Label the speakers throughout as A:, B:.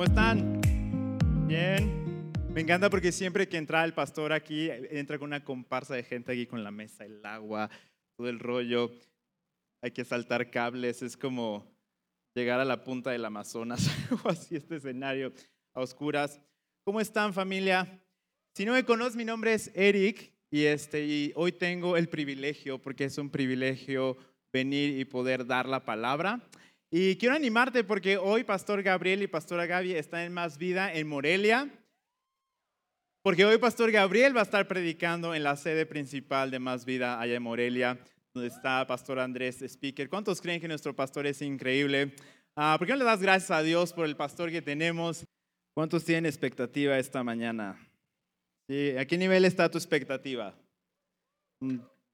A: ¿Cómo están? Bien. Me encanta porque siempre que entra el pastor aquí, entra con una comparsa de gente aquí con la mesa, el agua, todo el rollo. Hay que saltar cables, es como llegar a la punta del Amazonas o así este escenario a oscuras. ¿Cómo están familia? Si no me conoces, mi nombre es Eric y, este, y hoy tengo el privilegio, porque es un privilegio venir y poder dar la palabra. Y quiero animarte porque hoy Pastor Gabriel y Pastora Gaby están en Más Vida en Morelia. Porque hoy Pastor Gabriel va a estar predicando en la sede principal de Más Vida allá en Morelia, donde está Pastor Andrés Speaker. ¿Cuántos creen que nuestro pastor es increíble? Ah, ¿Por qué no le das gracias a Dios por el pastor que tenemos? ¿Cuántos tienen expectativa esta mañana? ¿A qué nivel está tu expectativa?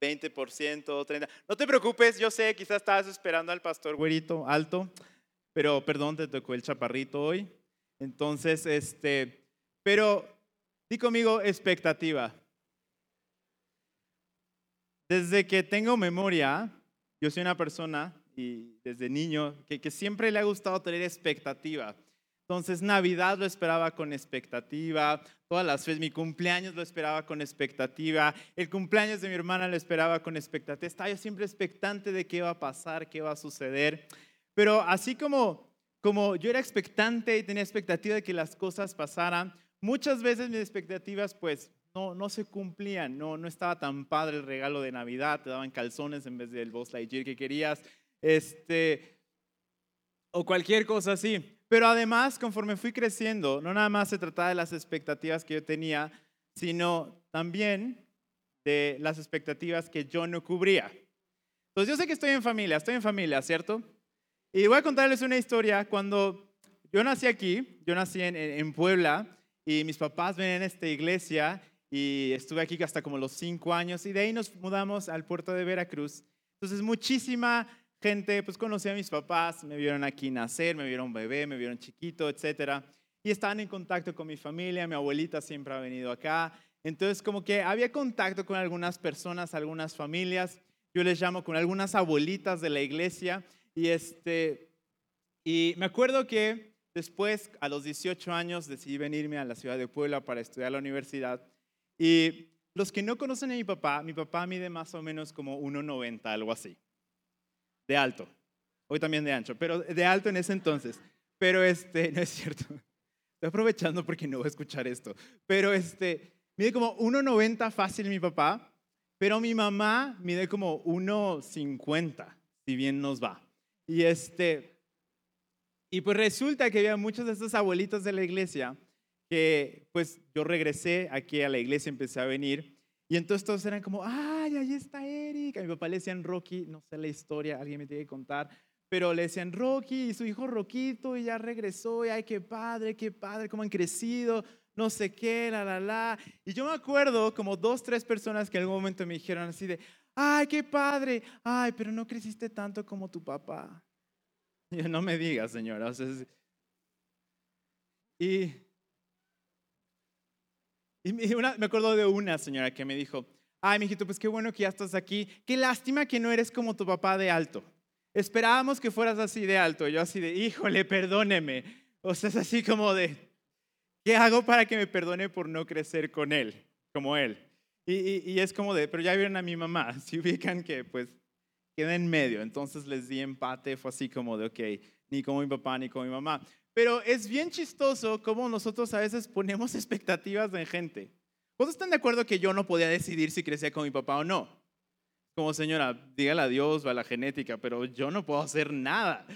A: 20%, 30%. No te preocupes, yo sé, quizás estabas esperando al pastor güerito alto, pero perdón, te tocó el chaparrito hoy. Entonces, este, pero di conmigo expectativa. Desde que tengo memoria, yo soy una persona y desde niño que, que siempre le ha gustado tener expectativa. Entonces Navidad lo esperaba con expectativa, todas las veces mi cumpleaños lo esperaba con expectativa, el cumpleaños de mi hermana lo esperaba con expectativa. Estaba yo siempre expectante de qué iba a pasar, qué iba a suceder. Pero así como, como yo era expectante y tenía expectativa de que las cosas pasaran, muchas veces mis expectativas pues no, no se cumplían, no, no estaba tan padre el regalo de Navidad, te daban calzones en vez del Buzz Lightyear que querías, este, o cualquier cosa así. Pero además, conforme fui creciendo, no nada más se trataba de las expectativas que yo tenía, sino también de las expectativas que yo no cubría. Entonces yo sé que estoy en familia, estoy en familia, ¿cierto? Y voy a contarles una historia. Cuando yo nací aquí, yo nací en, Puebla y mis papás ven en esta iglesia y estuve aquí hasta como los cinco años y de ahí nos mudamos al puerto de Veracruz. Entonces muchísima gente, pues conocí a mis papás, me vieron aquí nacer, me vieron bebé, me vieron chiquito, etcétera, y estaban en contacto con mi familia, mi abuelita siempre ha venido acá, entonces como que había contacto con algunas personas, algunas familias, yo les llamo con algunas abuelitas de la iglesia, y este, y me acuerdo que después, a los 18 años, decidí venirme a la ciudad de Puebla para estudiar la universidad, y los que no conocen a mi papá, mi papá mide más o menos como 1,90, algo así de alto. Hoy también de ancho, pero de alto en ese entonces. Pero este, no es cierto. Estoy aprovechando porque no voy a escuchar esto. Pero este, mide como 1,90 fácil mi papá, pero mi mamá mide como 1,50, si bien nos va. Y este, y pues resulta que había muchos de estos abuelitos de la iglesia que pues yo regresé aquí a la iglesia, empecé a venir y entonces todos eran como, ay, ahí está Eric. A mi papá le decían Rocky, no sé la historia, alguien me tiene que contar, pero le decían Rocky y su hijo Roquito y ya regresó y ay, qué padre, qué padre, cómo han crecido, no sé qué, la, la, la. Y yo me acuerdo como dos, tres personas que en algún momento me dijeron así de, ay, qué padre, ay, pero no creciste tanto como tu papá. Y yo, no me digas, señora. y y me acuerdo de una señora que me dijo, ay, mijito, pues qué bueno que ya estás aquí. Qué lástima que no eres como tu papá de alto. Esperábamos que fueras así de alto. Yo así de, híjole, perdóneme. O sea, es así como de, ¿qué hago para que me perdone por no crecer con él, como él? Y, y es como de, pero ya vieron a mi mamá, si ubican que pues queda en medio. Entonces les di empate, fue así como de, ok, ni como mi papá ni como mi mamá. Pero es bien chistoso cómo nosotros a veces ponemos expectativas en gente. ¿Cuántos están de acuerdo que yo no podía decidir si crecía con mi papá o no? Como señora, dígale a Dios o a la genética, pero yo no puedo hacer nada.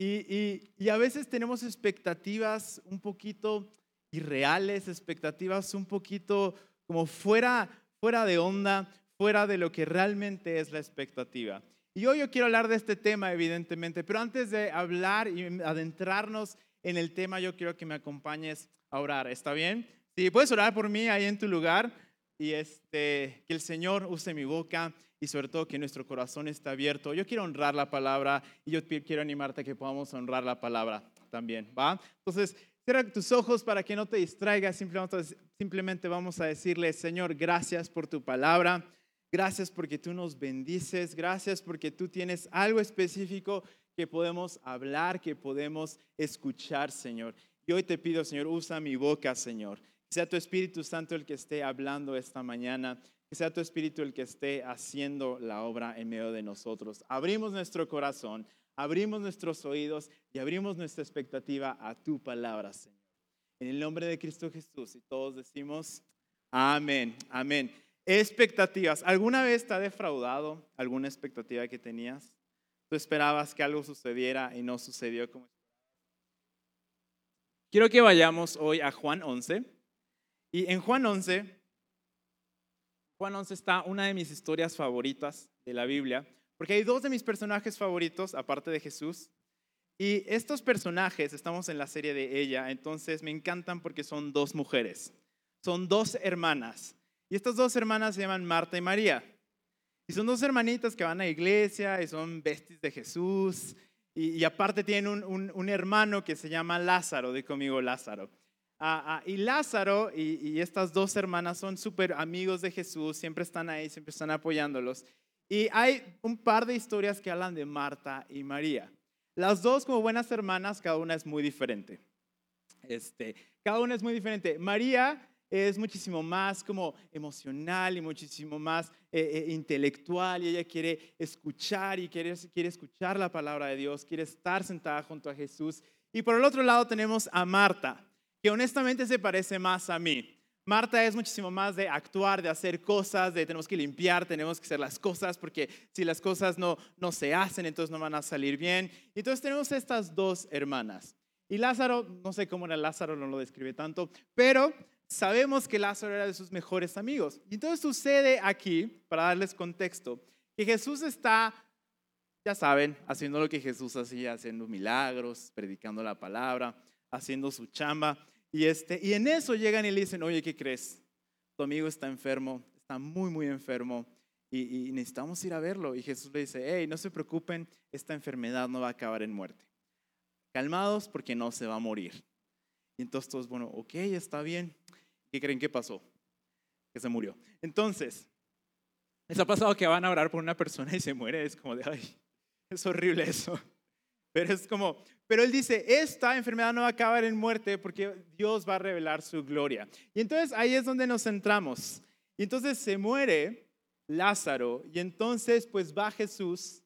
A: Y, y, a veces tenemos expectativas un poquito irreales, expectativas un poquito como fuera, fuera de onda, fuera de lo que realmente es la expectativa. Y hoy yo quiero hablar de este tema, evidentemente, pero antes de hablar y adentrarnos en el tema, yo quiero que me acompañes a orar. ¿Está bien? Sí, puedes orar por mí ahí en tu lugar y este, que el Señor use mi boca y sobre todo que nuestro corazón esté abierto. Yo quiero honrar la palabra y yo quiero animarte a que podamos honrar la palabra también, ¿va? Entonces, cierra tus ojos para que no te distraigas, simplemente vamos a decirle, Señor, gracias por tu palabra. Gracias porque tú nos bendices. Gracias porque tú tienes algo específico que podemos hablar, que podemos escuchar, Señor. Y hoy te pido, Señor, usa mi boca, Señor. Que sea tu Espíritu Santo el que esté hablando esta mañana. Que sea tu Espíritu el que esté haciendo la obra en medio de nosotros. Abrimos nuestro corazón, abrimos nuestros oídos y abrimos nuestra expectativa a tu palabra, Señor. En el nombre de Cristo Jesús. Y todos decimos, amén, amén. Expectativas. ¿Alguna vez te ha defraudado alguna expectativa que tenías? Tú esperabas que algo sucediera y no sucedió como Quiero que vayamos hoy a Juan 11. Y en Juan 11, Juan 11 está una de mis historias favoritas de la Biblia, porque hay dos de mis personajes favoritos, aparte de Jesús. Y estos personajes, estamos en la serie de ella, entonces me encantan porque son dos mujeres, son dos hermanas. Y estas dos hermanas se llaman Marta y María. Y son dos hermanitas que van a iglesia y son besties de Jesús. Y, aparte tienen un, hermano que se llama Lázaro, de conmigo Lázaro. Ah, ah, y Lázaro y, y, estas dos hermanas son súper amigos de Jesús, siempre están ahí, siempre están apoyándolos. Y hay un par de historias que hablan de Marta y María. Las dos como buenas hermanas, cada una es muy diferente. Este, cada una es muy diferente. María es muchísimo más como emocional y muchísimo más eh, eh, intelectual y ella quiere escuchar y quiere, quiere escuchar la palabra de Dios, quiere estar sentada junto a Jesús. Y por el otro lado tenemos a Marta, que honestamente se parece más a mí. Marta es muchísimo más de actuar, de hacer cosas, de tenemos que limpiar, tenemos que hacer las cosas, porque si las cosas no, no se hacen, entonces no van a salir bien. Entonces tenemos estas dos hermanas. Y Lázaro, no sé cómo era Lázaro, no lo describe tanto, pero sabemos que Lázaro era de sus mejores amigos. Y entonces sucede aquí, para darles contexto, que Jesús está, ya saben, haciendo lo que Jesús hacía, haciendo milagros, predicando la palabra, haciendo su chamba. Y, este, y en eso llegan y le dicen, oye, ¿qué crees? Tu amigo está enfermo, está muy, muy enfermo. Y, y necesitamos ir a verlo. Y Jesús le dice, hey, no se preocupen, esta enfermedad no va a acabar en muerte. Calmados porque no se va a morir. Y entonces todos, bueno, ok, está bien. ¿Qué creen que pasó? Que se murió. Entonces, ¿les ha pasado que van a orar por una persona y se muere? Es como de, ay, es horrible eso. Pero es como, pero él dice, esta enfermedad no va a acabar en muerte porque Dios va a revelar su gloria. Y entonces ahí es donde nos centramos. Y entonces se muere Lázaro y entonces pues va Jesús,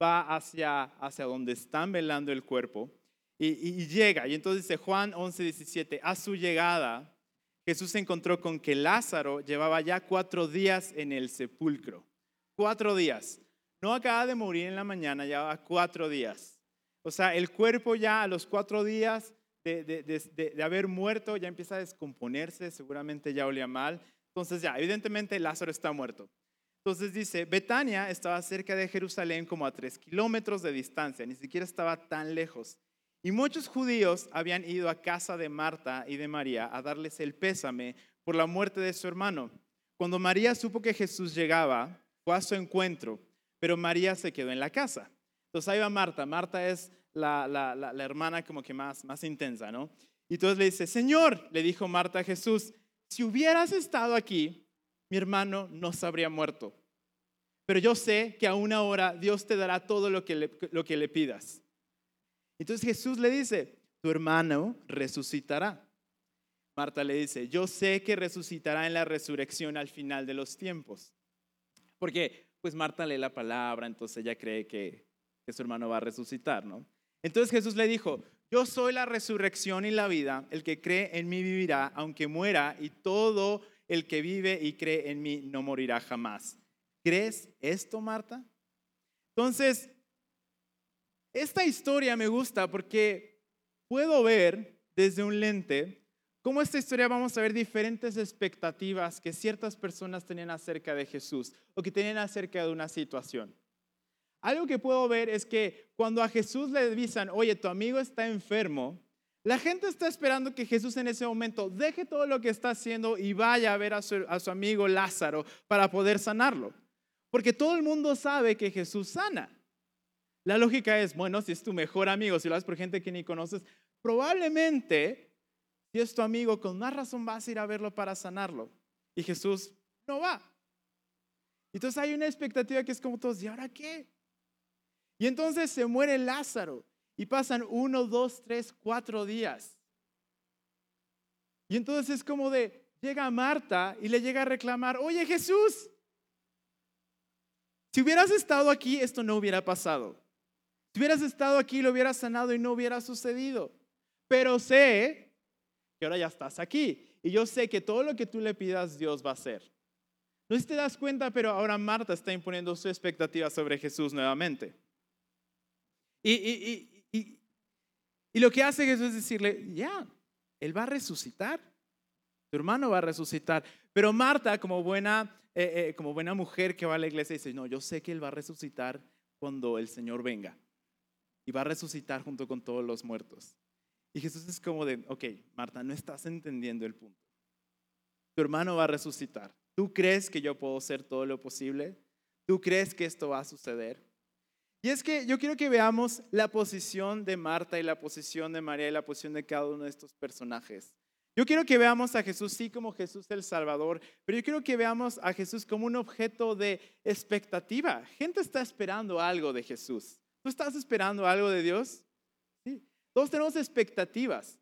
A: va hacia, hacia donde están velando el cuerpo y, llega. Y entonces dice Juan 11, 17, a su llegada Jesús se encontró con que Lázaro llevaba ya cuatro días en el sepulcro. Cuatro días. No acaba de morir en la mañana, llevaba cuatro días. O sea, el cuerpo ya a los cuatro días de, haber muerto ya empieza a descomponerse, seguramente ya olía mal. Entonces ya, evidentemente Lázaro está muerto. Entonces dice, Betania estaba cerca de Jerusalén como a tres kilómetros de distancia, ni siquiera estaba tan lejos. Y muchos judíos habían ido a casa de Marta y de María a darles el pésame por la muerte de su hermano. Cuando María supo que Jesús llegaba, fue a su encuentro, pero María se quedó en la casa. Entonces ahí va Marta. Marta es la, la, hermana como que más, más intensa, ¿no? Y entonces le dice, Señor, le dijo Marta a Jesús, si hubieras estado aquí, mi hermano no se habría muerto. Pero yo sé que a una hora Dios te dará todo lo que lo que le pidas. Entonces Jesús le dice, tu hermano resucitará. Marta le dice, yo sé que resucitará en la resurrección al final de los tiempos. Porque pues Marta lee la palabra, entonces ella cree que, que su hermano va a resucitar, ¿no? Entonces Jesús le dijo, yo soy la resurrección y la vida, el que cree en mí vivirá aunque muera y todo el que vive y cree en mí no morirá jamás. ¿Crees esto, Marta? Entonces, esta historia me gusta porque puedo ver desde un lente cómo esta historia vamos a ver diferentes expectativas que ciertas personas tenían acerca de Jesús o que tenían acerca de una situación. Algo que puedo ver es que cuando a Jesús le avisan, oye, tu amigo está enfermo, la gente está esperando que Jesús en ese momento deje todo lo que está haciendo y vaya a ver a su, a su amigo Lázaro para poder sanarlo. Porque todo el mundo sabe que Jesús sana. La lógica es, bueno, si es tu mejor amigo, si lo haces por gente que ni conoces, probablemente, si es tu amigo, con más razón vas a ir a verlo para sanarlo. Y Jesús no va. Entonces hay una expectativa que es como todos, ¿y ahora qué? Y entonces se muere Lázaro y pasan uno, dos, tres, cuatro días. Y entonces es como de, llega Marta y le llega a reclamar, oye Jesús, si hubieras estado aquí, esto no hubiera pasado. Si hubieras estado aquí, lo hubieras sanado y no hubiera sucedido. Pero sé que ahora ya estás aquí. Y yo sé que todo lo que tú le pidas, Dios va a hacer. No sé si te das cuenta, pero ahora Marta está imponiendo su expectativa sobre Jesús nuevamente. Y, lo que hace Jesús es decirle, ya, Él va a resucitar. Tu hermano va a resucitar. Pero Marta, como buena eh, eh, como buena mujer que va a la iglesia, dice, no, yo sé que Él va a resucitar cuando el Señor venga. Y va a resucitar junto con todos los muertos. Y Jesús es como de, ok, Marta, no estás entendiendo el punto. Tu hermano va a resucitar. ¿Tú crees que yo puedo hacer todo lo posible? ¿Tú crees que esto va a suceder? Y es que yo quiero que veamos la posición de Marta y la posición de María y la posición de cada uno de estos personajes. Yo quiero que veamos a Jesús sí como Jesús el Salvador, pero yo quiero que veamos a Jesús como un objeto de expectativa. Gente está esperando algo de Jesús. ¿Tú estás esperando algo de Dios? Sí. Todos tenemos expectativas.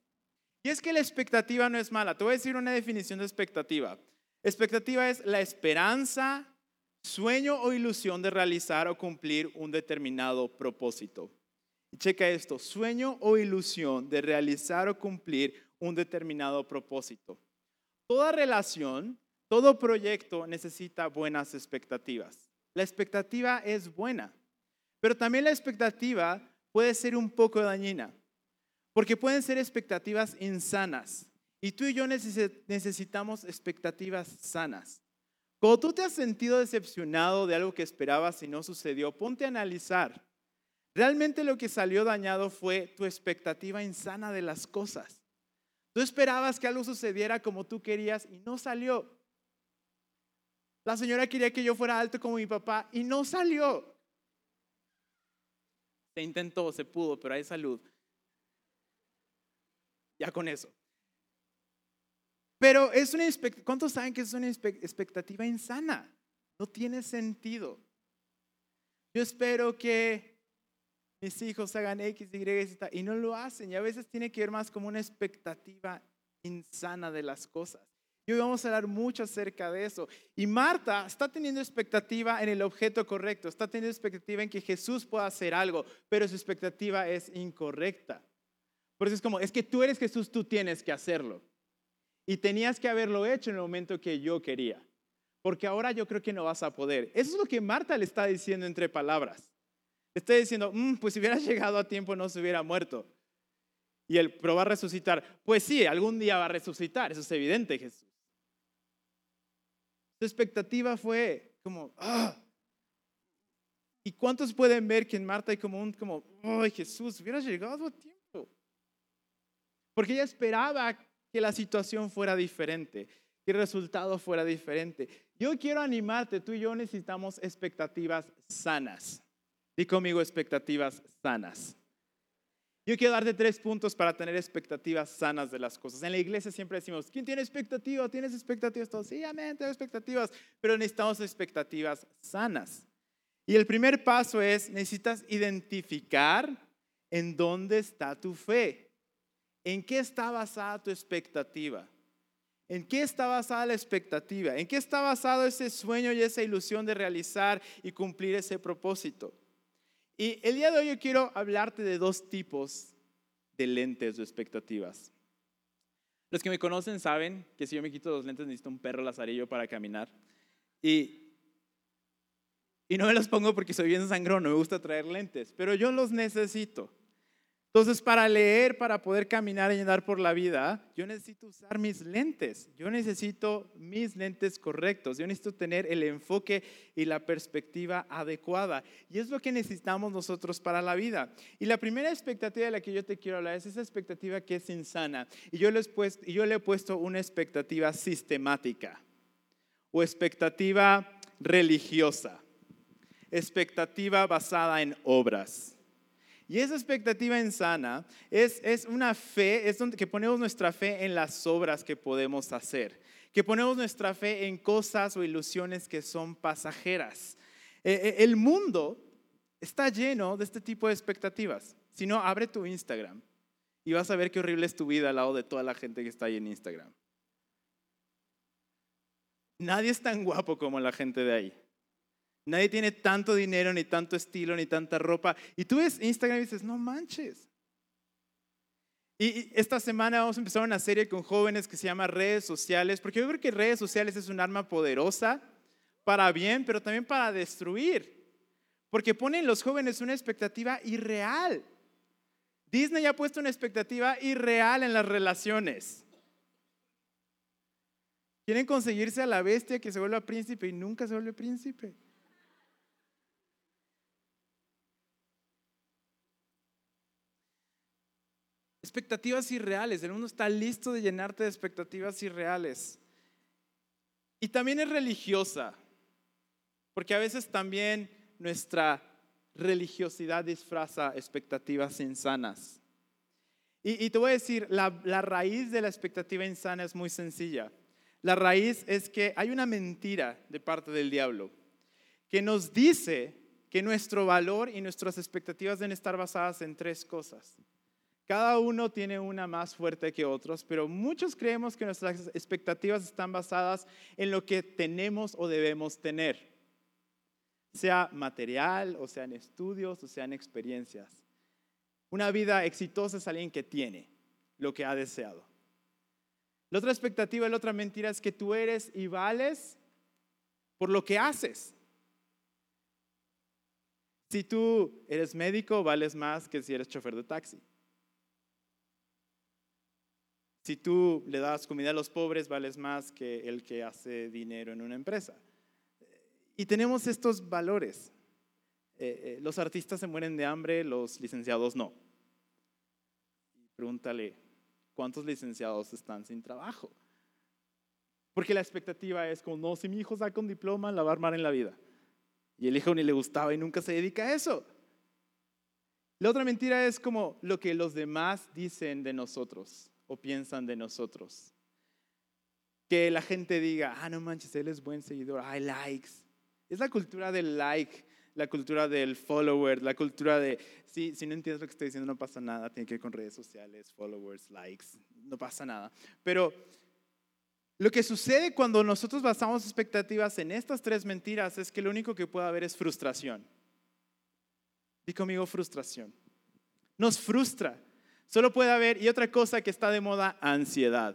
A: Y es que la expectativa no es mala. Te voy a decir una definición de expectativa. Expectativa es la esperanza, sueño o ilusión de realizar o cumplir un determinado propósito. Y checa esto, sueño o ilusión de realizar o cumplir un determinado propósito. Toda relación, todo proyecto necesita buenas expectativas. La expectativa es buena, pero también la expectativa puede ser un poco dañina, porque pueden ser expectativas insanas. Y tú y yo necesitamos expectativas sanas. Cuando tú te has sentido decepcionado de algo que esperabas y no sucedió, ponte a analizar. Realmente lo que salió dañado fue tu expectativa insana de las cosas. Tú esperabas que algo sucediera como tú querías y no salió. La señora quería que yo fuera alto como mi papá y no salió. Se intentó, se pudo, pero hay salud. Ya con eso. Pero es una ¿cuántos saben que es una expectativa insana? No tiene sentido. Yo espero que mis hijos hagan X, Y, Z, y no lo hacen. Y a veces tiene que ver más como una expectativa insana de las cosas. Y hoy vamos a hablar mucho acerca de eso. Y Marta está teniendo expectativa en el objeto correcto, está teniendo expectativa en que Jesús pueda hacer algo, pero su expectativa es incorrecta. Por eso es como, es que tú eres Jesús, tú tienes que hacerlo. Y tenías que haberlo hecho en el momento que yo quería. Porque ahora yo creo que no vas a poder. Eso es lo que Marta le está diciendo entre palabras. Estoy diciendo, mm, pues si hubiera llegado a tiempo no se hubiera muerto. Y él, pero va a resucitar. Pues sí, algún día va a resucitar, eso es evidente, Jesús. Su expectativa fue como, ah. ¿Y cuántos pueden ver que en Marta hay como un, como, ay Jesús, hubiera llegado a tiempo? Porque ella esperaba que la situación fuera diferente, que el resultado fuera diferente. Yo quiero animarte, tú y yo necesitamos expectativas sanas. Di conmigo expectativas sanas. Yo quiero darte tres puntos para tener expectativas sanas de las cosas. En la iglesia siempre decimos, ¿quién tiene expectativas? ¿Tienes expectativas? Todos, sí, amén, tengo expectativas, pero necesitamos expectativas sanas. Y el primer paso es, necesitas identificar en dónde está tu fe. ¿En qué está basada tu expectativa? ¿En qué está basada la expectativa? ¿En qué está basado ese sueño y esa ilusión de realizar y cumplir ese propósito? Y el día de hoy yo quiero hablarte de dos tipos de lentes o expectativas. Los que me conocen saben que si yo me quito los lentes necesito un perro lazarillo para caminar. Y, y no me los pongo porque soy bien sangrón, no me gusta traer lentes, pero yo los necesito. Entonces, para leer, para poder caminar y andar por la vida, yo necesito usar mis lentes. Yo necesito mis lentes correctos. Yo necesito tener el enfoque y la perspectiva adecuada. Y es lo que necesitamos nosotros para la vida. Y la primera expectativa de la que yo te quiero hablar es esa expectativa que es insana. Y yo puesto, yo le he puesto una expectativa sistemática o expectativa religiosa. Expectativa basada en obras. Y esa expectativa insana es, es una fe, es donde que ponemos nuestra fe en las obras que podemos hacer, que ponemos nuestra fe en cosas o ilusiones que son pasajeras. Eh, eh, el mundo está lleno de este tipo de expectativas. Si no, abre tu Instagram y vas a ver qué horrible es tu vida al lado de toda la gente que está ahí en Instagram. Nadie es tan guapo como la gente de ahí. Nadie tiene tanto dinero, ni tanto estilo, ni tanta ropa. Y tú ves Instagram y dices, no manches. Y esta semana vamos a empezar una serie con jóvenes que se llama redes sociales, porque yo creo que redes sociales es un arma poderosa para bien, pero también para destruir. Porque ponen los jóvenes una expectativa irreal. Disney ha puesto una expectativa irreal en las relaciones. Quieren conseguirse a la bestia que se vuelva príncipe y nunca se vuelve príncipe. Expectativas irreales. El mundo está listo de llenarte de expectativas irreales. Y también es religiosa, porque a veces también nuestra religiosidad disfraza expectativas insanas. Y, te voy a decir, la, la raíz de la expectativa insana es muy sencilla. La raíz es que hay una mentira de parte del diablo que nos dice que nuestro valor y nuestras expectativas deben estar basadas en tres cosas. Cada uno tiene una más fuerte que otros, pero muchos creemos que nuestras expectativas están basadas en lo que tenemos o debemos tener, sea material, o sea en estudios, o sea en experiencias. Una vida exitosa es alguien que tiene lo que ha deseado. La otra expectativa, la otra mentira es que tú eres y vales por lo que haces. Si tú eres médico, vales más que si eres chofer de taxi. Si tú le das comida a los pobres, vales más que el que hace dinero en una empresa. Y tenemos estos valores. Eh, eh, los artistas se mueren de hambre, los licenciados no. Pregúntale, ¿cuántos licenciados están sin trabajo? Porque la expectativa es como, no, si mi hijo saca un diploma, la va a armar en la vida. Y el hijo ni le gustaba y nunca se dedica a eso. La otra mentira es como lo que los demás dicen de nosotros o piensan de nosotros. Que la gente diga, ah, no manches, él es buen seguidor, hay likes. Es la cultura del like, la cultura del follower, la cultura de, si, si no entiendes lo que estoy diciendo, no pasa nada, tiene que ver con redes sociales, followers, likes, no pasa nada. Pero lo que sucede cuando nosotros basamos expectativas en estas tres mentiras es que lo único que puede haber es frustración. Di conmigo frustración. Nos frustra. Solo puede haber, y otra cosa que está de moda, ansiedad.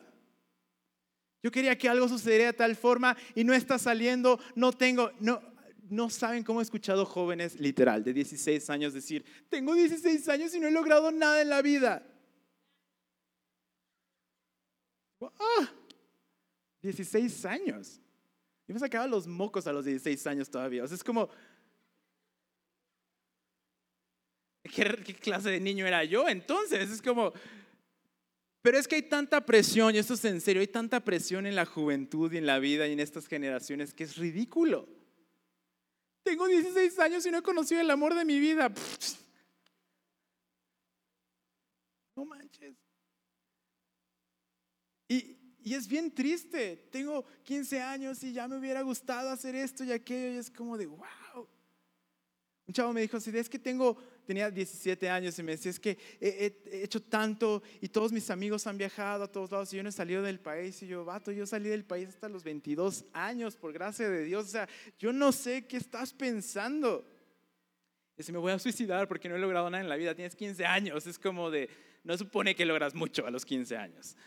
A: Yo quería que algo sucediera de tal forma y no está saliendo, no tengo, no, no saben cómo he escuchado jóvenes literal de 16 años decir, tengo 16 años y no he logrado nada en la vida. 16 ah, años. Yo me sacaba los mocos a los 16 años todavía. O sea, es como, ¿Qué, clase de niño era yo? Entonces es como, pero es que hay tanta presión, y esto es en serio, hay tanta presión en la juventud y en la vida y en estas generaciones que es ridículo. Tengo 16 años y no he conocido el amor de mi vida. No manches. Y, y, es bien triste. Tengo 15 años y ya me hubiera gustado hacer esto y aquello. Y es como de, wow. Un chavo me dijo, si es que tengo tenía 17 años y me decía, es que he, hecho tanto y todos mis amigos han viajado a todos lados y yo no he salido del país. Y yo, vato, yo salí del país hasta los 22 años, por gracia de Dios. O sea, yo no sé qué estás pensando. Y si me voy a suicidar porque no he logrado nada en la vida, tienes 15 años. Es como de, no supone que logras mucho a los 15 años.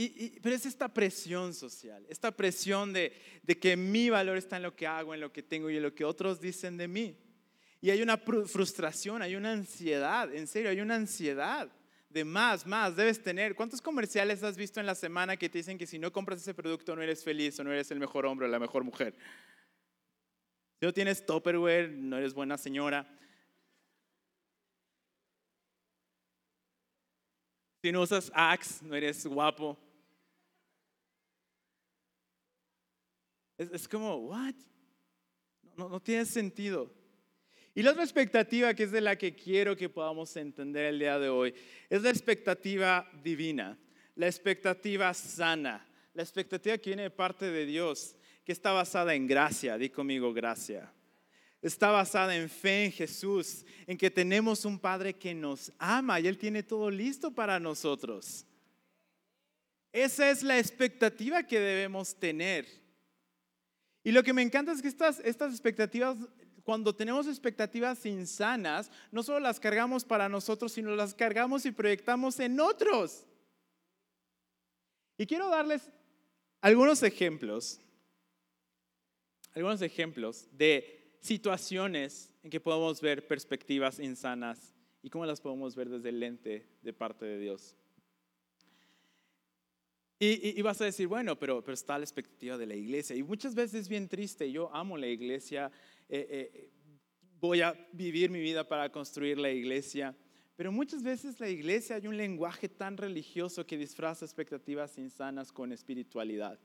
A: Y, pero es esta presión social, esta presión de, de que mi valor está en lo que hago, en lo que tengo y en lo que otros dicen de mí. Y hay una frustración, hay una ansiedad, en serio, hay una ansiedad de más, más, debes tener. ¿Cuántos comerciales has visto en la semana que te dicen que si no compras ese producto no eres feliz o no eres el mejor hombre o la mejor mujer? Si no tienes Tupperware, no eres buena señora. Si no usas Axe, no eres guapo. Es, como, ¿what? No, no tiene sentido. Y la otra expectativa que es de la que quiero que podamos entender el día de hoy es la expectativa divina, la expectativa sana, la expectativa que viene de parte de Dios, que está basada en gracia. Di conmigo gracia. está basada en fe en Jesús, en que tenemos un Padre que nos ama y Él tiene todo listo para nosotros. Esa es la expectativa que debemos tener. Y lo que me encanta es que estas, estas expectativas, cuando tenemos expectativas insanas, no solo las cargamos para nosotros, sino las cargamos y proyectamos en otros. Y quiero darles algunos ejemplos, algunos ejemplos de situaciones en que podemos ver perspectivas insanas y cómo las podemos ver desde el lente de parte de Dios. Y, vas a decir, bueno, pero, pero está la expectativa de la iglesia. Y muchas veces es bien triste. Yo amo la iglesia. Eh, eh, voy a vivir mi vida para construir la iglesia. Pero muchas veces la iglesia hay un lenguaje tan religioso que disfraza expectativas insanas con espiritualidad.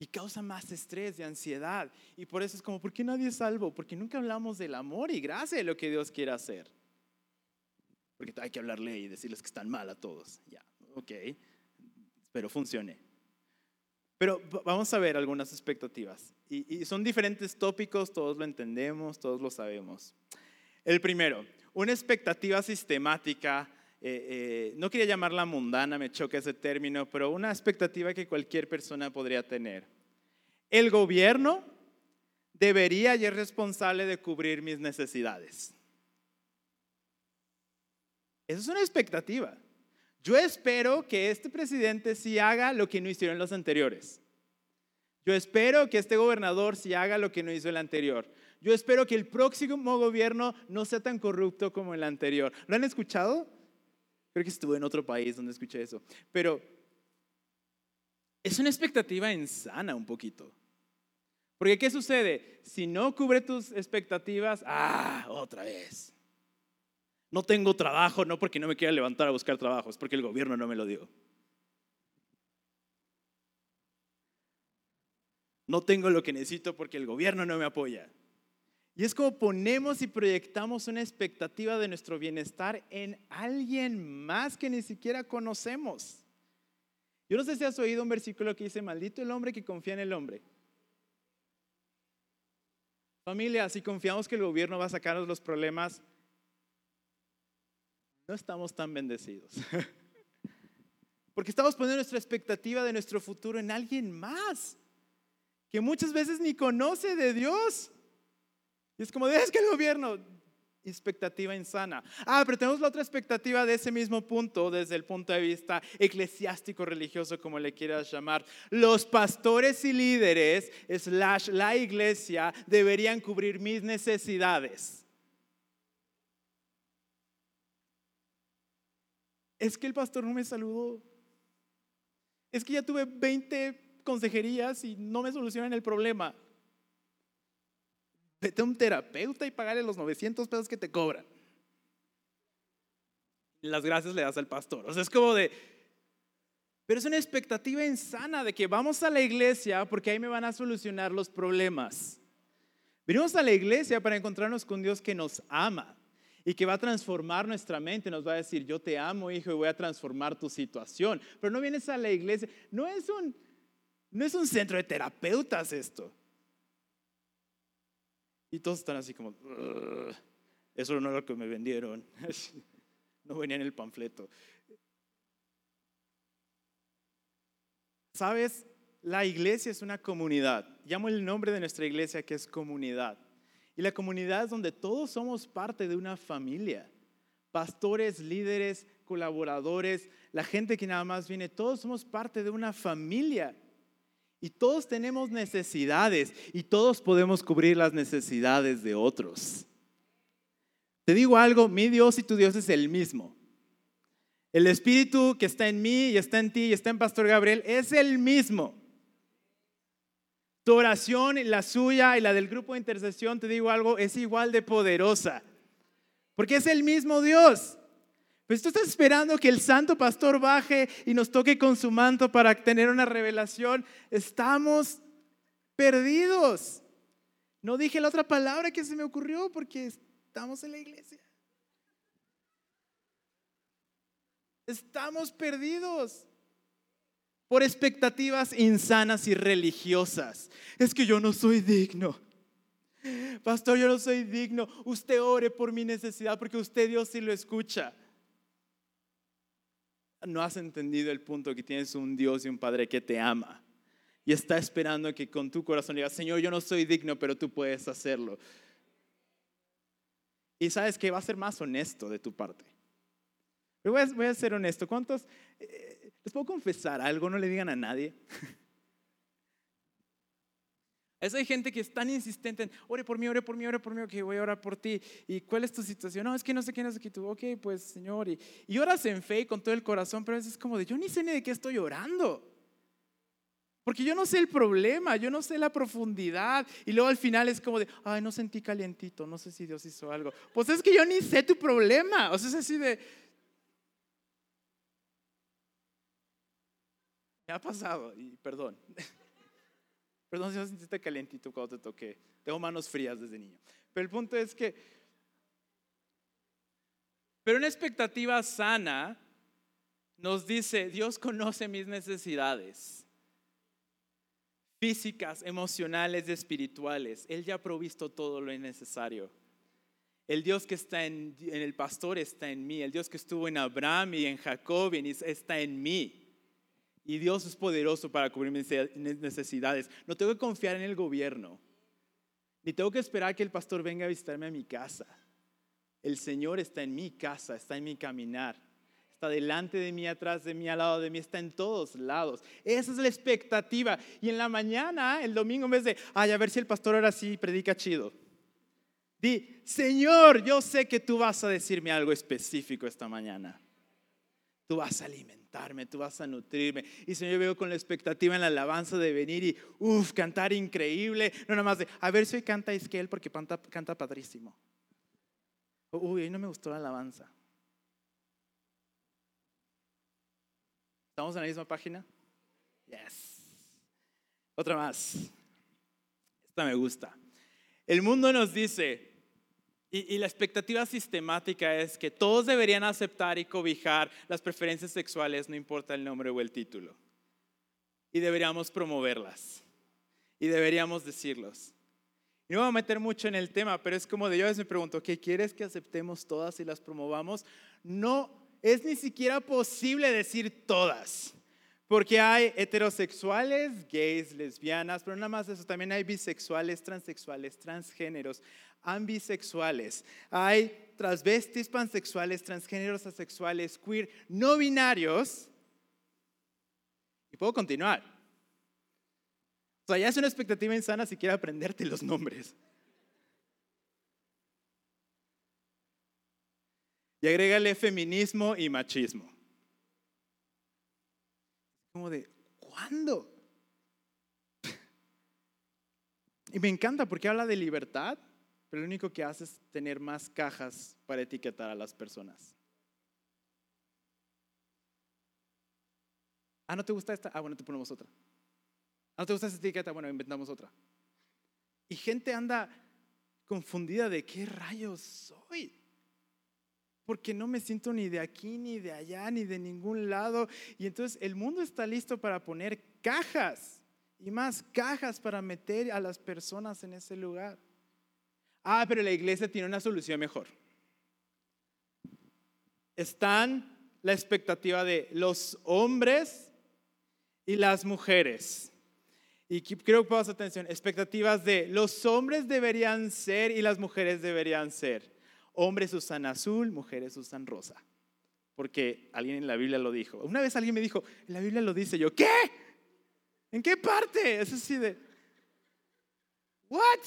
A: Y causa más estrés y ansiedad. Y por eso es como, ¿por qué nadie es salvo? Porque nunca hablamos del amor y gracia de lo que Dios quiere hacer. Porque hay que hablarle y decirles que están mal a todos. Ya, ok pero funcione. Pero vamos a ver algunas expectativas. Y, son diferentes tópicos, todos lo entendemos, todos lo sabemos. El primero, una expectativa sistemática, eh, eh, no quería llamarla mundana, me choca ese término, pero una expectativa que cualquier persona podría tener. El gobierno debería y es responsable de cubrir mis necesidades. Esa es una expectativa. Yo espero que este presidente sí haga lo que no hicieron los anteriores. Yo espero que este gobernador sí haga lo que no hizo el anterior. Yo espero que el próximo gobierno no sea tan corrupto como el anterior. ¿Lo han escuchado? Creo que estuve en otro país donde escuché eso. Pero es una expectativa insana un poquito. Porque ¿qué sucede? Si no cubre tus expectativas, ah, otra vez. No tengo trabajo, no porque no me quiera levantar a buscar trabajo, es porque el gobierno no me lo dio. No tengo lo que necesito porque el gobierno no me apoya. Y es como ponemos y proyectamos una expectativa de nuestro bienestar en alguien más que ni siquiera conocemos. Yo no sé si has oído un versículo que dice, maldito el hombre que confía en el hombre. Familia, si confiamos que el gobierno va a sacarnos los problemas, no estamos tan bendecidos. Porque estamos poniendo nuestra expectativa de nuestro futuro en alguien más, que muchas veces ni conoce de Dios. Y es como, es que el gobierno, expectativa insana. Ah, pero tenemos la otra expectativa de ese mismo punto, desde el punto de vista eclesiástico, religioso, como le quieras llamar. Los pastores y líderes, slash la iglesia, deberían cubrir mis necesidades. Es que el pastor no me saludó. Es que ya tuve 20 consejerías y no me solucionan el problema. Vete a un terapeuta y pagale los 900 pesos que te cobran. Las gracias le das al pastor. O sea, es como de... Pero es una expectativa insana de que vamos a la iglesia porque ahí me van a solucionar los problemas. Venimos a la iglesia para encontrarnos con Dios que nos ama y que va a transformar nuestra mente, nos va a decir, yo te amo, hijo, y voy a transformar tu situación. Pero no vienes a la iglesia, no es un, no es un centro de terapeutas esto. Y todos están así como, eso no es lo que me vendieron, no venía en el panfleto. ¿Sabes? La iglesia es una comunidad. Llamo el nombre de nuestra iglesia que es comunidad. Y la comunidad es donde todos somos parte de una familia. Pastores, líderes, colaboradores, la gente que nada más viene, todos somos parte de una familia. Y todos tenemos necesidades y todos podemos cubrir las necesidades de otros. Te digo algo, mi Dios y tu Dios es el mismo. El Espíritu que está en mí y está en ti y está en Pastor Gabriel es el mismo. Tu oración, la suya y la del grupo de intercesión, te digo algo, es igual de poderosa. Porque es el mismo Dios. Pues tú estás esperando que el santo pastor baje y nos toque con su manto para tener una revelación. Estamos perdidos. No dije la otra palabra que se me ocurrió porque estamos en la iglesia. Estamos perdidos por expectativas insanas y religiosas. Es que yo no soy digno. Pastor, yo no soy digno. Usted ore por mi necesidad porque usted Dios sí lo escucha. No has entendido el punto que tienes un Dios y un Padre que te ama y está esperando que con tu corazón digas, Señor, yo no soy digno, pero tú puedes hacerlo. Y sabes que va a ser más honesto de tu parte. Voy a, ser honesto. ¿Cuántos? Eh, ¿Les puedo confesar algo? No le digan a nadie. Es hay gente que es tan insistente en, ore por mí, ore por mí, ore por mí, que voy a orar por ti. ¿Y cuál es tu situación? No, es que no sé quién es aquí tú. Ok, pues Señor. Y, y oras en fe y con todo el corazón, pero a veces es como de, yo ni sé ni de qué estoy orando. Porque yo no sé el problema, yo no sé la profundidad. Y luego al final es como de, ay, no sentí calientito, no sé si Dios hizo algo. Pues es que yo ni sé tu problema. O sea, es así de... Ha pasado, y perdón. Perdón si no sentiste calientito cuando te toqué. Tengo manos frías desde niño. Pero el punto es que... Pero una expectativa sana nos dice, Dios conoce mis necesidades físicas, emocionales, espirituales. Él ya ha provisto todo lo necesario. El Dios que está en, el pastor está en mí. El Dios que estuvo en Abraham y en Jacob está en mí. Y Dios es poderoso para cubrir mis necesidades. No tengo que confiar en el gobierno. Ni tengo que esperar que el pastor venga a visitarme a mi casa. El Señor está en mi casa, está en mi caminar está delante de mí, atrás de mí, al lado de mí, está en todos lados. Esa es la expectativa. Y en la mañana, el domingo, en vez de, ay, a ver si el pastor ahora sí predica chido. Di, Señor, yo sé que tú vas a decirme algo específico esta mañana. Tú vas a alimentarme, tú vas a nutrirme. Y Señor, yo veo con la expectativa en la alabanza de venir y, uff, cantar increíble. No nada más de, a ver si hoy canta Isquel porque canta, canta padrísimo. Uy, hoy no me gustó la alabanza. ¿Estamos en la misma página? Yes. Otra más. Esta me gusta. El mundo nos dice, y, la expectativa sistemática es que todos deberían aceptar y cobijar las preferencias sexuales, no importa el nombre o el título. Y deberíamos promoverlas. Y deberíamos decirlos. no voy a meter mucho en el tema, pero es como de yo a veces me pregunto, ¿qué quieres que aceptemos todas y las promovamos? No es ni siquiera posible decir todas. Porque hay heterosexuales, gays, lesbianas, pero nada más eso, también hay bisexuales, transexuales, transgéneros, ambisexuales. Hay transvestis, pansexuales, transgéneros, asexuales, queer, no binarios. Y puedo continuar. O sea, ya es una expectativa insana si quiero aprenderte los nombres. Y agrégale feminismo y machismo. De, ¿cuándo? Y me encanta porque habla de libertad, pero lo único que hace es tener más cajas para etiquetar a las personas. Ah, ¿no te gusta esta? Ah, bueno, te ponemos otra. Ah, ¿no te gusta esta etiqueta? Bueno, inventamos otra. Y gente anda confundida de qué rayos soy porque no me siento ni de aquí, ni de allá, ni de ningún lado. Y entonces el mundo está listo para poner cajas y más cajas para meter a las personas en ese lugar. Ah, pero la iglesia tiene una solución mejor. Están la expectativa de los hombres y las mujeres. Y creo que pongas atención, expectativas de los hombres deberían ser y las mujeres deberían ser. Hombres usan azul, mujeres usan rosa. Porque alguien en la Biblia lo dijo. Una vez alguien me dijo, en la Biblia lo dice. Yo, ¿qué? ¿En qué parte? Es así de, ¿what?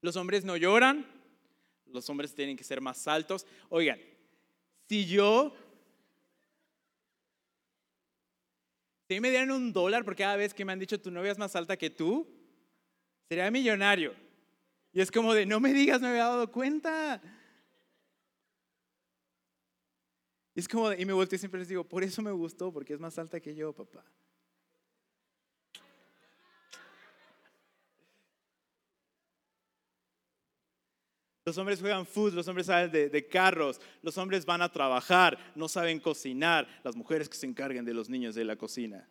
A: Los hombres no lloran. Los hombres tienen que ser más altos. Oigan, si yo si me dieran un dólar por cada vez que me han dicho tu novia es más alta que tú, sería millonario. Y es como de, no me digas, me había dado cuenta. Y es como y me volteé y siempre les digo, por eso me gustó, porque es más alta que yo, papá. Los hombres juegan fútbol, los hombres saben de, de, carros, los hombres van a trabajar, no saben cocinar, las mujeres que se encarguen de los niños de la cocina.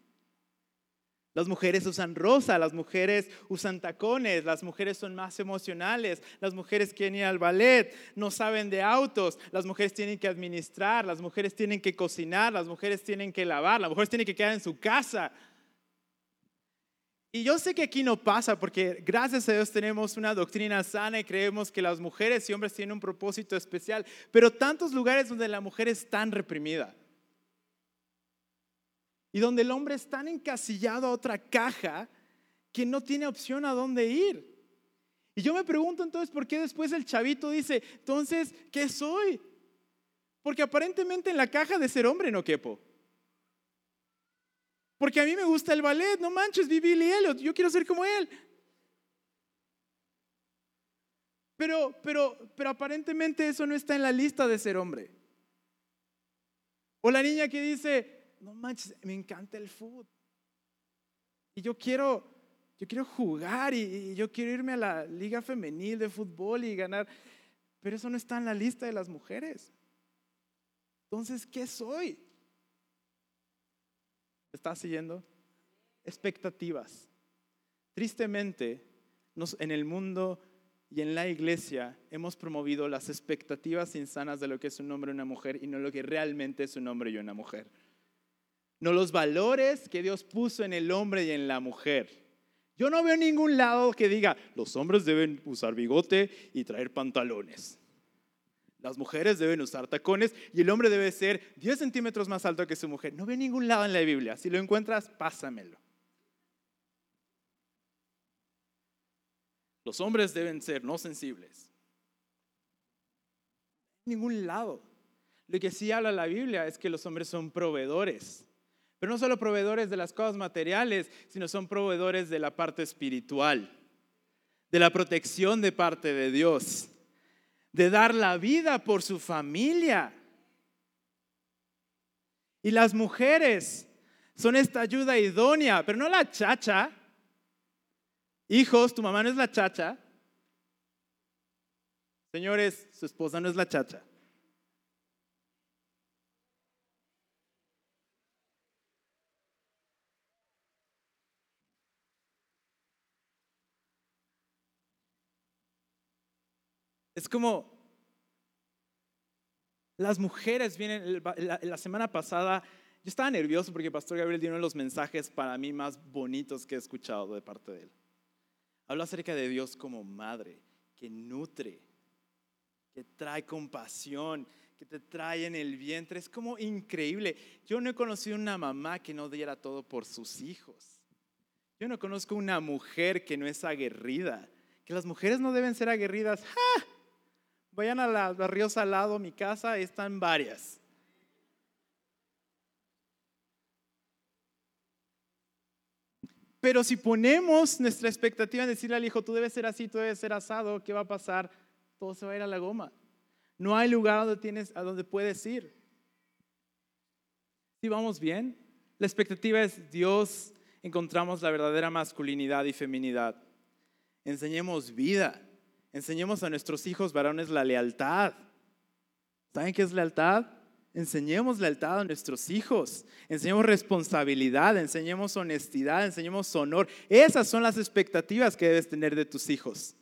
A: Las mujeres usan rosa, las mujeres usan tacones, las mujeres son más emocionales, las mujeres quieren ir al ballet, no saben de autos, las mujeres tienen que administrar, las mujeres tienen que cocinar, las mujeres tienen que lavar, las mujeres tienen que quedar en su casa. Y yo sé que aquí no pasa porque gracias a Dios tenemos una doctrina sana y creemos que las mujeres y hombres tienen un propósito especial, pero tantos lugares donde la mujer es tan reprimida y donde el hombre es tan encasillado a otra caja que no tiene opción a dónde ir. Y yo me pregunto entonces, ¿por qué después el chavito dice, entonces, ¿qué soy? Porque aparentemente en la caja de ser hombre no quepo. Porque a mí me gusta el ballet, no manches, vi Billy Elliot, yo quiero ser como él. Pero, pero, pero aparentemente eso no está en la lista de ser hombre. O la niña que dice, no manches, me encanta el fútbol. Y yo quiero, yo quiero jugar y, yo quiero irme a la liga femenil de fútbol y ganar. Pero eso no está en la lista de las mujeres. Entonces, ¿qué soy? ¿Estás siguiendo? Expectativas. Tristemente, en el mundo y en la iglesia hemos promovido las expectativas insanas de lo que es un hombre y una mujer y no lo que realmente es un hombre y una mujer no los valores que Dios puso en el hombre y en la mujer. Yo no veo ningún lado que diga, los hombres deben usar bigote y traer pantalones. Las mujeres deben usar tacones y el hombre debe ser 10 centímetros más alto que su mujer. No veo ningún lado en la Biblia. Si lo encuentras, pásamelo. Los hombres deben ser no sensibles. Ningún lado. Lo que sí habla la Biblia es que los hombres son proveedores. Pero no solo proveedores de las cosas materiales, sino son proveedores de la parte espiritual, de la protección de parte de Dios, de dar la vida por su familia. Y las mujeres son esta ayuda idónea, pero no la chacha. Hijos, tu mamá no es la chacha. Señores, su esposa no es la chacha. Es como las mujeres vienen, la, semana pasada yo estaba nervioso porque Pastor Gabriel dio uno de los mensajes para mí más bonitos que he escuchado de parte de él. Habló acerca de Dios como madre, que nutre, que trae compasión, que te trae en el vientre. Es como increíble. Yo no he conocido una mamá que no diera todo por sus hijos. Yo no conozco una mujer que no es aguerrida. Que las mujeres no deben ser aguerridas. ¡Ja! Vayan a la, Río Salado, mi casa, están varias. Pero si ponemos nuestra expectativa en decirle al hijo, tú debes ser así, tú debes ser asado, ¿qué va a pasar? Todo se va a ir a la goma. No hay lugar donde tienes, a donde puedes ir. Si vamos bien, la expectativa es Dios, encontramos la verdadera masculinidad y feminidad. Enseñemos vida. Enseñemos a nuestros hijos varones la lealtad. ¿Saben qué es lealtad? Enseñemos lealtad a nuestros hijos, enseñemos responsabilidad, enseñemos honestidad, enseñemos honor. Esas son las expectativas que debes tener de tus hijos.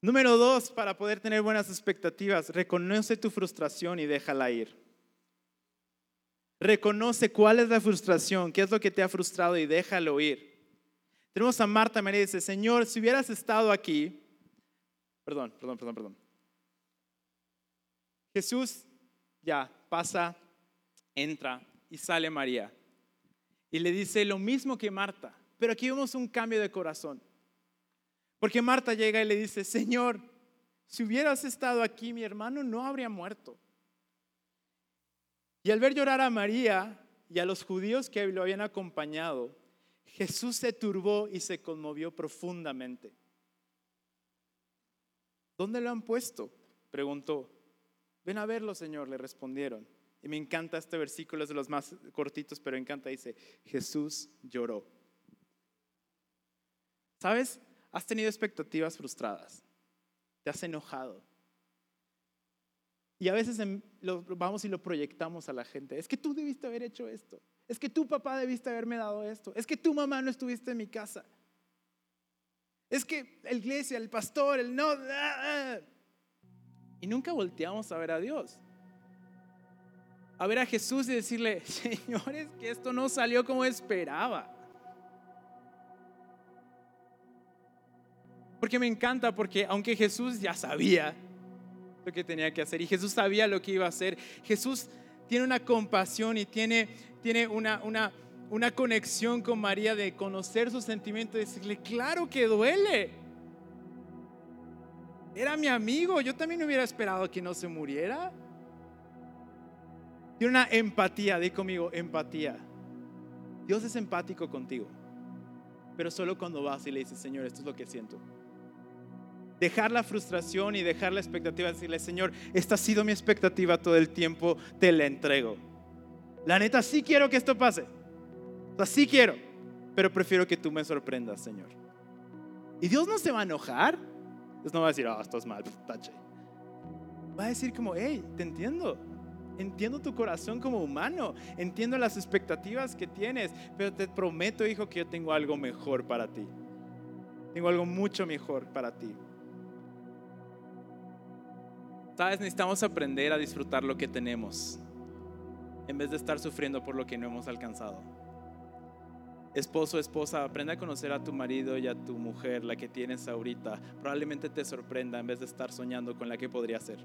A: Número dos, para poder tener buenas expectativas, reconoce tu frustración y déjala ir. Reconoce cuál es la frustración, qué es lo que te ha frustrado y déjalo ir. Tenemos a Marta María y dice, Señor, si hubieras estado aquí, perdón, perdón, perdón, perdón. Jesús ya pasa, entra y sale María. Y le dice lo mismo que Marta, pero aquí vemos un cambio de corazón. Porque Marta llega y le dice, Señor, si hubieras estado aquí, mi hermano no habría muerto. Y al ver llorar a María y a los judíos que lo habían acompañado, Jesús se turbó y se conmovió profundamente. ¿Dónde lo han puesto? Preguntó. Ven a verlo, Señor, le respondieron. Y me encanta este versículo, es de los más cortitos, pero me encanta. Dice, Jesús lloró. ¿Sabes? Has tenido expectativas frustradas. Te has enojado. Y a veces lo, vamos y lo proyectamos a la gente. Es que tú debiste haber hecho esto. Es que tu papá debiste haberme dado esto. Es que tu mamá no estuviste en mi casa. Es que la iglesia, el pastor, el no. Ah, ah. Y nunca volteamos a ver a Dios. A ver a Jesús y decirle, señores, que esto no salió como esperaba. Porque me encanta, porque aunque Jesús ya sabía lo que tenía que hacer y Jesús sabía lo que iba a hacer, Jesús tiene una compasión y tiene, tiene una, una, una conexión con María de conocer sus sentimientos y decirle, claro que duele. Era mi amigo, yo también hubiera esperado que no se muriera. Tiene una empatía, di conmigo, empatía. Dios es empático contigo, pero solo cuando vas y le dices, Señor, esto es lo que siento dejar la frustración y dejar la expectativa, decirle, Señor, esta ha sido mi expectativa todo el tiempo, te la entrego. La neta, sí quiero que esto pase. O sí quiero, pero prefiero que tú me sorprendas, Señor. Y Dios no se va a enojar. Dios no va a decir, ah, oh, estás mal, tache. Va a decir como, hey, te entiendo. Entiendo tu corazón como humano, entiendo las expectativas que tienes, pero te prometo, hijo, que yo tengo algo mejor para ti. Tengo algo mucho mejor para ti. Necesitamos aprender a disfrutar lo que tenemos en vez de estar sufriendo por lo que no hemos alcanzado. Esposo, esposa, aprende a conocer a tu marido y a tu mujer, la que tienes ahorita. Probablemente te sorprenda en vez de estar soñando con la que podría ser.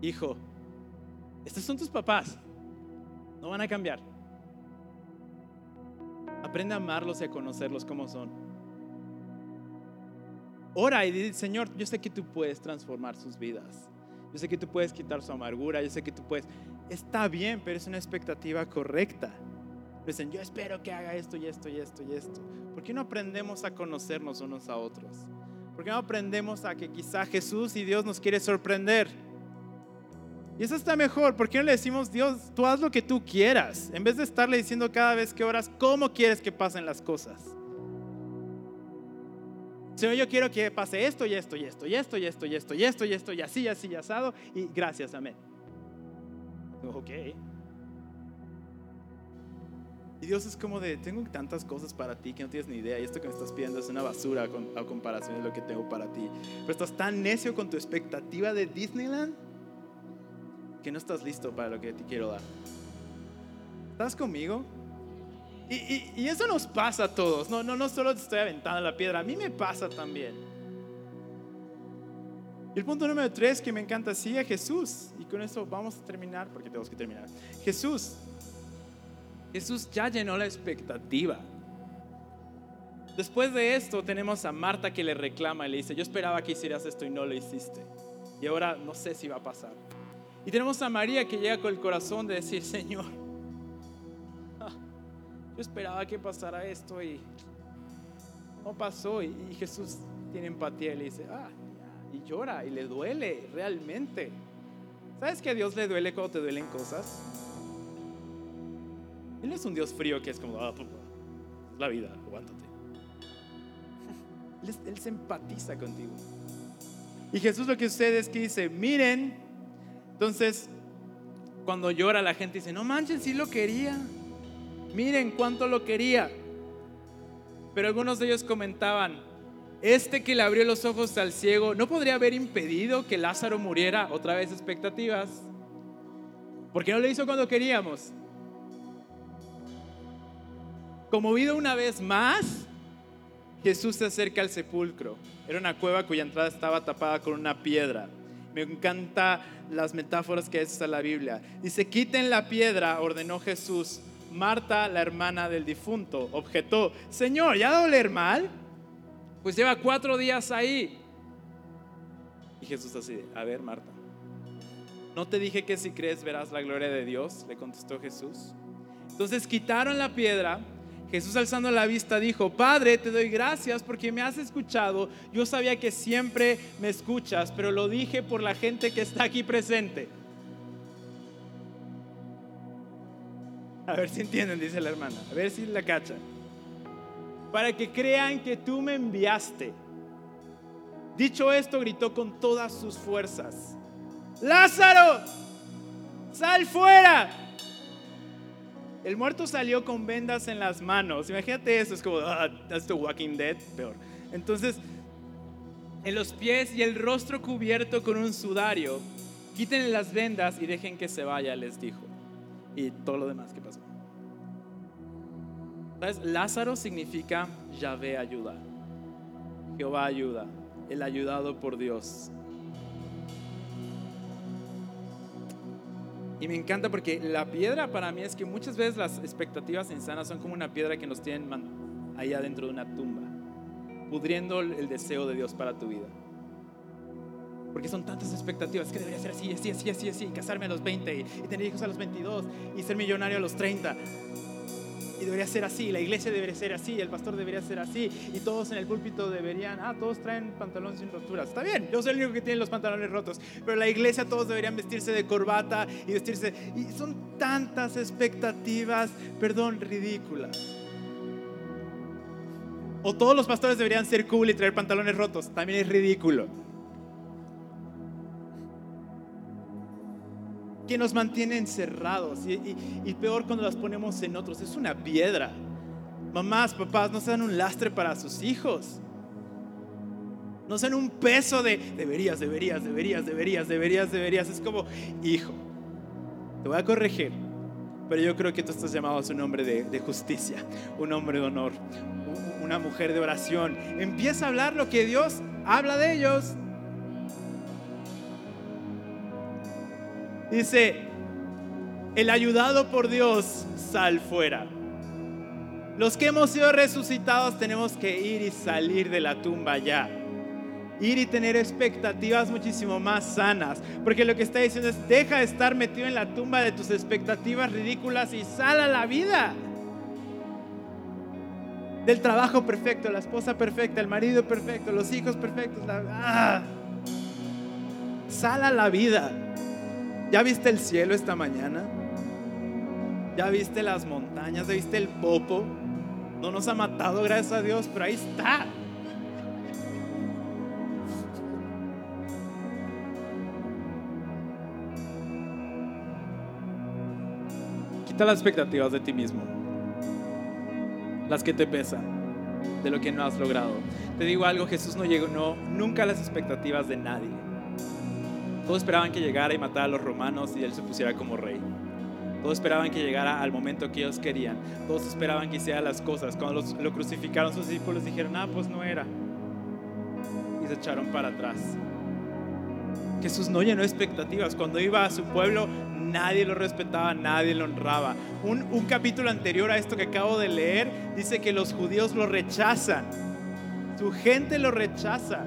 A: Hijo, estos son tus papás. No van a cambiar. Aprende a amarlos y a conocerlos como son. Ora y dice, Señor, yo sé que tú puedes transformar sus vidas. Yo sé que tú puedes quitar su amargura. Yo sé que tú puedes. Está bien, pero es una expectativa correcta. Dicen, yo espero que haga esto y esto y esto y esto. ¿Por qué no aprendemos a conocernos unos a otros? ¿Por qué no aprendemos a que quizá Jesús y Dios nos quiere sorprender? Y eso está mejor. ¿Por qué no le decimos, Dios, tú haz lo que tú quieras? En vez de estarle diciendo cada vez que oras, ¿cómo quieres que pasen las cosas? Señor, yo quiero que pase esto y esto y esto y esto y esto y esto y esto y esto y así, así, y asado. Y gracias, amén. Ok. Y Dios es como de, tengo tantas cosas para ti que no tienes ni idea. Y esto que me estás pidiendo es una basura a comparación de lo que tengo para ti. Pero estás tan necio con tu expectativa de Disneyland que no estás listo para lo que te quiero dar. ¿Estás conmigo? Y, eso nos pasa a todos. No, no, no solo te estoy aventando la piedra, a mí me pasa también. El punto número tres que me encanta, sigue Jesús. Y con eso vamos a terminar, porque tenemos que terminar. Jesús. Jesús ya llenó la expectativa. Después de esto tenemos a Marta que le reclama y le dice, yo esperaba que hicieras esto y no lo hiciste. Y ahora no sé si va a pasar. Y tenemos a María que llega con el corazón de decir, Señor, esperaba que pasara esto y no pasó. Y, Jesús tiene empatía y le dice, ah, y llora y le duele realmente. ¿Sabes que a Dios le duele cuando te duelen cosas? Él no es un Dios frío que es como, ah, pues, la vida, aguántate. Él, él se empatiza contigo. Y Jesús lo que sucede es que dice, miren, entonces cuando llora la gente dice, no manchen, si lo quería. Miren cuánto lo quería. Pero algunos de ellos comentaban, este que le abrió los ojos al ciego, ¿no podría haber impedido que Lázaro muriera? Otra vez expectativas. ¿Por qué no lo hizo cuando queríamos? Conmovido una vez más, Jesús se acerca al sepulcro. Era una cueva cuya entrada estaba tapada con una piedra. Me encanta las metáforas que es la Biblia. Dice, quiten la piedra, ordenó Jesús. Marta, la hermana del difunto, objetó, Señor, ¿ya va a doler mal? Pues lleva cuatro días ahí. Y Jesús así, a ver, Marta, ¿no te dije que si crees verás la gloria de Dios? Le contestó Jesús. Entonces quitaron la piedra. Jesús alzando la vista dijo, Padre, te doy gracias porque me has escuchado. Yo sabía que siempre me escuchas, pero lo dije por la gente que está aquí presente A ver si entienden, dice la hermana. A ver si la cachan. Para que crean que tú me enviaste. Dicho esto, gritó con todas sus fuerzas, Lázaro, sal fuera. El muerto salió con vendas en las manos. Imagínate eso, es como, ah, that's the Walking Dead, peor. Entonces, en los pies y el rostro cubierto con un sudario, quítenle las vendas y dejen que se vaya, les dijo. Y todo lo demás que pasó. ¿Sabes? Lázaro significa Yahvé ayuda. Jehová ayuda, el ayudado por Dios. Y me encanta porque la piedra para mí es que muchas veces las expectativas insanas son como una piedra que nos tienen ahí adentro de una tumba, pudriendo el deseo de Dios para tu vida. Porque son tantas expectativas que debería ser así, así, así, así, así, casarme a los 20 y tener hijos a los 22 y ser millonario a los 30 y debería ser así, la iglesia debería ser así, el pastor debería ser así, y todos en el púlpito deberían, ah, todos traen pantalones sin roturas. Está bien, yo soy el único que tiene los pantalones rotos, pero la iglesia todos deberían vestirse de corbata y vestirse, y son tantas expectativas, perdón, ridículas. O todos los pastores deberían ser cool y traer pantalones rotos, también es ridículo. Que nos mantiene encerrados y, peor cuando las ponemos en otros. Es una piedra. Mamás, papás, no sean un lastre para sus hijos. No sean un peso de deberías, deberías, deberías, deberías, deberías, deberías. Es como, hijo, te voy a corregir, pero yo creo que tú estás llamado a ser un hombre de, de justicia, un hombre de honor, una mujer de oración. Empieza a hablar lo que Dios habla de ellos. Dice, el ayudado por Dios, sal fuera. Los que hemos sido resucitados tenemos que ir y salir de la tumba ya. Ir y tener expectativas muchísimo más sanas. Porque lo que está diciendo es, deja de estar metido en la tumba de tus expectativas ridículas y sal a la vida. Del trabajo perfecto, la esposa perfecta, el marido perfecto, los hijos perfectos. ¡ah! Sal a la vida. ¿Ya viste el cielo esta mañana? ¿Ya viste las montañas? ¿Ya viste el popo? No nos ha matado, gracias a Dios, pero ahí está. Quita las expectativas de ti mismo, las que te pesan, de lo que no has logrado. Te digo algo, Jesús no llegó no, nunca a las expectativas de nadie. Todos esperaban que llegara y matara a los romanos y él se pusiera como rey. Todos esperaban que llegara al momento que ellos querían. Todos esperaban que hiciera las cosas. Cuando lo crucificaron, sus discípulos dijeron, ah, pues no era. Y se echaron para atrás. Jesús no llenó expectativas. Cuando iba a su pueblo, nadie lo respetaba, nadie lo honraba. Un, un capítulo anterior a esto que acabo de leer dice que los judíos lo rechazan. Su gente lo rechaza.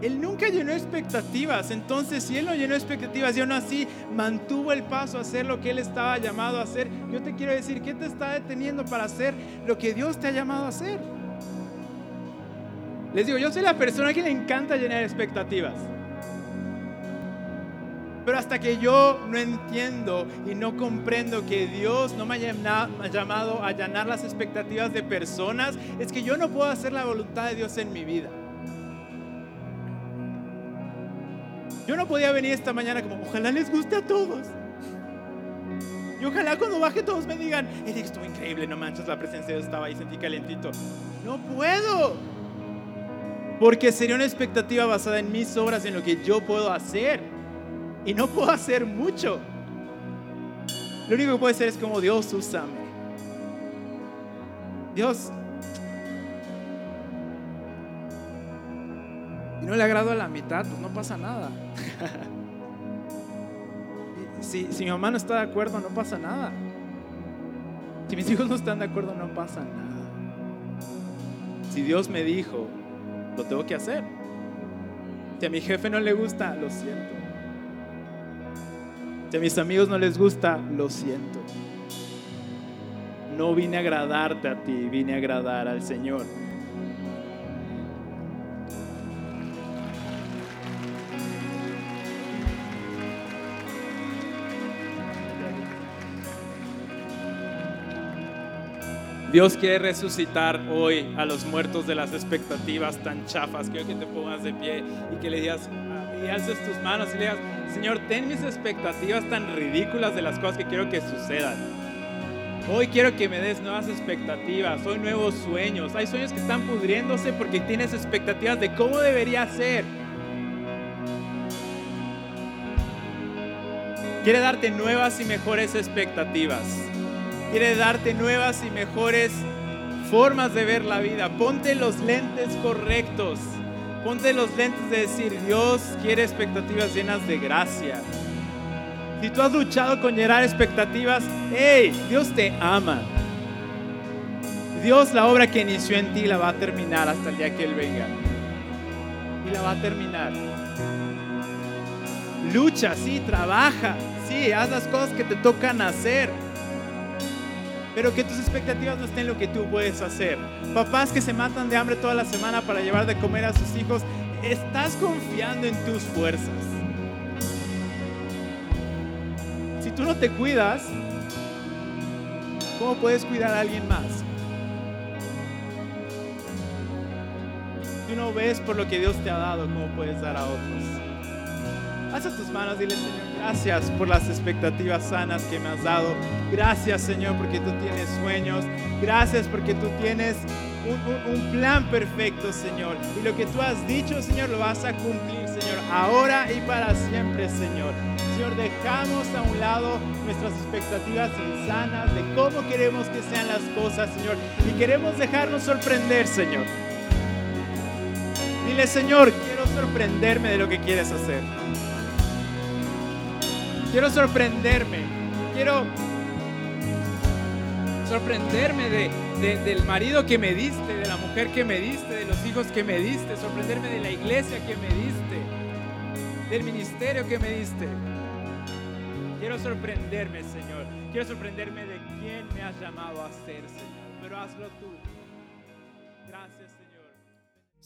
A: Él nunca llenó expectativas. Entonces, si Él no llenó expectativas y aún así mantuvo el paso a hacer lo que Él estaba llamado a hacer, yo te quiero decir, ¿qué te está deteniendo para hacer lo que Dios te ha llamado a hacer? Les digo, yo soy la persona que le encanta llenar expectativas. Pero hasta que yo no entiendo y no comprendo que Dios no me ha llamado a llenar las expectativas de personas, es que yo no puedo hacer la voluntad de Dios en mi vida. Yo no podía venir esta mañana como, ojalá les guste a todos. Y ojalá cuando baje todos me digan, Eric, estuvo increíble, no manches, la presencia de Dios estaba ahí, sentí calentito. No puedo. Porque sería una expectativa basada en mis obras, en lo que yo puedo hacer. Y no puedo hacer mucho. Lo único que puedo hacer es como Dios, úsame. Dios, no le agrado a la mitad, pues no pasa nada. si, si mi mamá no está de acuerdo, no pasa nada. Si mis hijos no están de acuerdo, no pasa nada. Si Dios me dijo, lo tengo que hacer. Si a mi jefe no le gusta, lo siento. Si a mis amigos no les gusta, lo siento. No vine a agradarte a ti, vine a agradar al Señor. Dios quiere resucitar hoy a los muertos de las expectativas tan chafas. Quiero que te pongas de pie y que le digas, y alces tus manos y le digas, Señor, ten mis expectativas tan ridículas de las cosas que quiero que sucedan. Hoy quiero que me des nuevas expectativas, hoy nuevos sueños. Hay sueños que están pudriéndose porque tienes expectativas de cómo debería ser. Quiere darte nuevas y mejores expectativas. Quiere darte nuevas y mejores formas de ver la vida. Ponte los lentes correctos. Ponte los lentes de decir, Dios quiere expectativas llenas de gracia. Si tú has luchado con llenar expectativas, hey, Dios te ama. Dios la obra que inició en ti la va a terminar hasta el día que Él venga. Y la va a terminar. Lucha, sí, trabaja, sí, haz las cosas que te tocan hacer. Pero que tus expectativas no estén en lo que tú puedes hacer. Papás que se matan de hambre toda la semana para llevar de comer a sus hijos, estás confiando en tus fuerzas. Si tú no te cuidas, ¿cómo puedes cuidar a alguien más? Si no ves por lo que Dios te ha dado, ¿cómo puedes dar a otros? Haz tus manos, dile Señor, gracias por las expectativas sanas que me has dado. Gracias Señor porque tú tienes sueños. Gracias porque tú tienes un, plan perfecto Señor. Y lo que tú has dicho Señor lo vas a cumplir Señor. Ahora y para siempre Señor. Señor, dejamos a un lado nuestras expectativas insanas de cómo queremos que sean las cosas Señor. Y queremos dejarnos sorprender Señor. Dile Señor, quiero sorprenderme de lo que quieres hacer. Quiero sorprenderme. Quiero sorprenderme de, del marido que me diste, de la mujer que me diste, de los hijos que me diste, sorprenderme de la iglesia que me diste, del ministerio que me diste. Quiero sorprenderme, Señor. Quiero sorprenderme de quién me has llamado a ser, Señor. Pero hazlo tú.